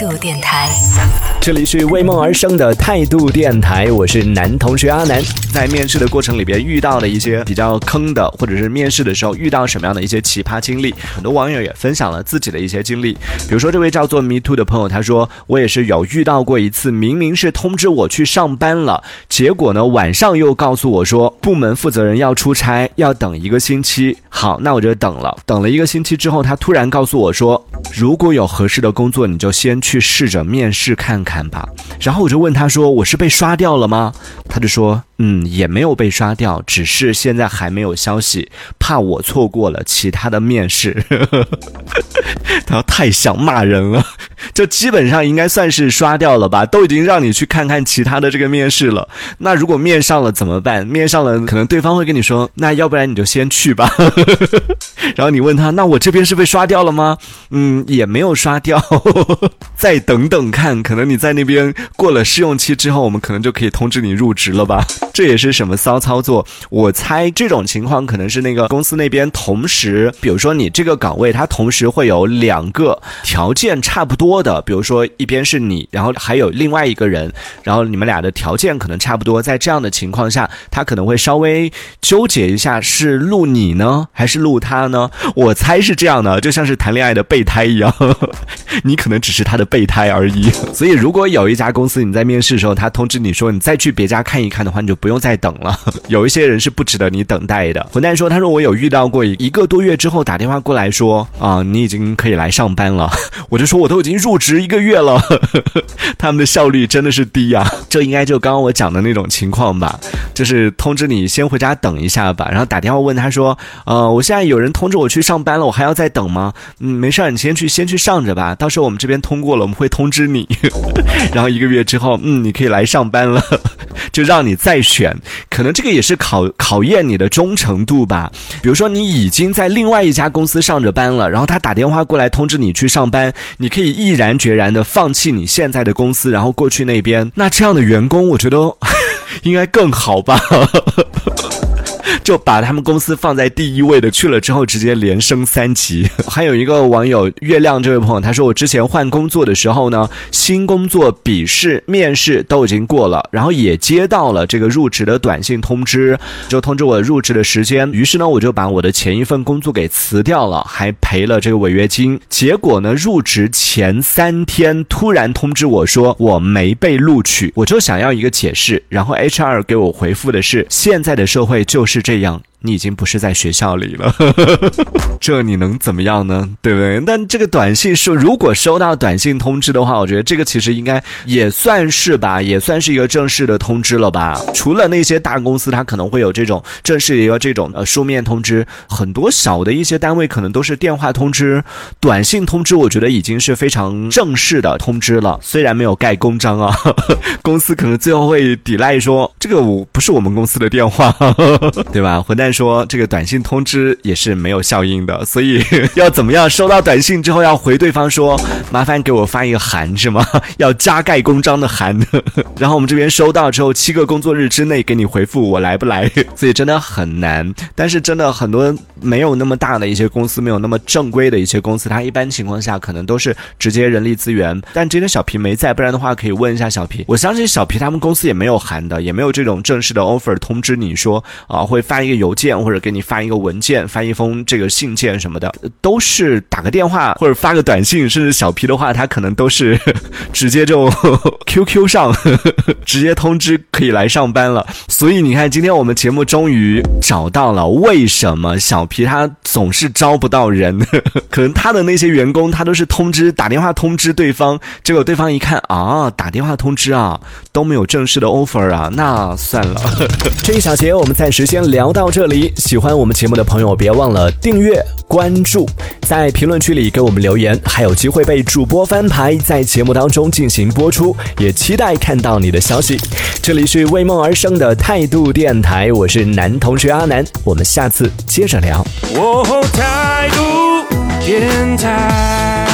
度电台。这里是为梦而生的态度电台，我是男同学阿南。在面试的过程里边遇到的一些比较坑的，或者是面试的时候遇到什么样的一些奇葩经历，很多网友也分享了自己的一些经历。比如说这位叫做 Me Too 的朋友，他说我也是有遇到过一次，明明是通知我去上班了，结果呢晚上又告诉我说部门负责人要出差，要等一个星期。好，那我就等了，等了一个星期之后，他突然告诉我说，如果有合适的工作，你就先去去试着面试看看吧。然后我就问他说，我是被刷掉了吗？他就说，嗯，也没有被刷掉，只是现在还没有消息，怕我错过了其他的面试。他太想骂人了，就基本上应该算是刷掉了吧，都已经让你去看看其他的这个面试了。那如果面上了怎么办？面上了，可能对方会跟你说，那要不然你就先去吧。然后你问他，那我这边是被刷掉了吗？嗯，也没有刷掉，再等等看，可能你在那边过了试用期之后，我们可能就可以通知你入职了吧？这也是什么骚操作？我猜这种情况可能是那个公司那边同时，比如说你这个岗位，它同时会有两个条件差不多的，比如说一边是你，然后还有另外一个人，然后你们俩的条件可能差不多，在这样的情况下，他可能会稍微纠结一下，是录你呢，还是录他呢？我猜是这样的，就像是谈恋爱的备胎一样，你可能只是他的备胎而已。所以，如果有一家公司你在面试的时候，他通知你说你再去别家看一看的话，你就不用再等了。有一些人是不值得你等待的。混蛋说，他说我有遇到过一个多月之后打电话过来说啊，你已经可以来上班了。我就说我都已经入职一个月了，他们的效率真的是低呀。这应该就刚刚我讲的那种情况吧，就是通知你先回家等一下吧，然后打电话问他说，呃，我现在有人通知我去上班了，我还要再等吗？嗯，没事儿，你先去先去上着吧，到时候我们这边通过了，我们会通知你。然后一个月之后，嗯，你可以来上班了，就让你再选。可能这个也是考考验你的忠诚度吧。比如说你已经在另外一家公司上着班了，然后他打电话过来通知你去上班，你可以毅然决然的放弃你现在的公司，然后过去那边。那这样的员工，我觉得 应该更好吧。就把他们公司放在第一位的去了之后，直接连升三级。还有一个网友月亮这位朋友，他说我之前换工作的时候呢，新工作笔试、面试都已经过了，然后也接到了这个入职的短信通知，就通知我入职的时间。于是呢，我就把我的前一份工作给辞掉了，还赔了这个违约金。结果呢，入职前三天突然通知我说我没被录取，我就想要一个解释，然后 HR 给我回复的是现在的社会就是这样。你已经不是在学校里了，这你能怎么样呢？对不对？但这个短信说，如果收到短信通知的话，我觉得这个其实应该也算是吧，也算是一个正式的通知了吧。除了那些大公司，它可能会有这种正式一个这种呃书面通知，很多小的一些单位可能都是电话通知、短信通知。我觉得已经是非常正式的通知了，虽然没有盖公章啊，公司可能最后会抵赖说这个我不是我们公司的电话，对吧？混蛋。说这个短信通知也是没有效应的，所以 要怎么样？收到短信之后要回对方说，麻烦给我发一个函是吗？要加盖公章的函。然后我们这边收到之后，七个工作日之内给你回复我来不来。所以真的很难。但是真的很多没有那么大的一些公司，没有那么正规的一些公司，它一般情况下可能都是直接人力资源。但今天小皮没在，不然的话可以问一下小皮。我相信小皮他们公司也没有函的，也没有这种正式的 offer 通知你说啊会发一个邮件。件或者给你发一个文件，发一封这个信件什么的，都是打个电话或者发个短信，甚至小皮的话，他可能都是直接就 QQ 上 直接通知可以来上班了。所以你看，今天我们节目终于找到了为什么小皮他总是招不到人，可能他的那些员工他都是通知打电话通知对方，结果对方一看啊，打电话通知啊都没有正式的 offer 啊，那算了。这一小节我们暂时先聊到这里。喜欢我们节目的朋友，别忘了订阅、关注，在评论区里给我们留言，还有机会被主播翻牌，在节目当中进行播出，也期待看到你的消息。这里是为梦而生的态度电台，我是男同学阿南，我们下次接着聊。态度电台。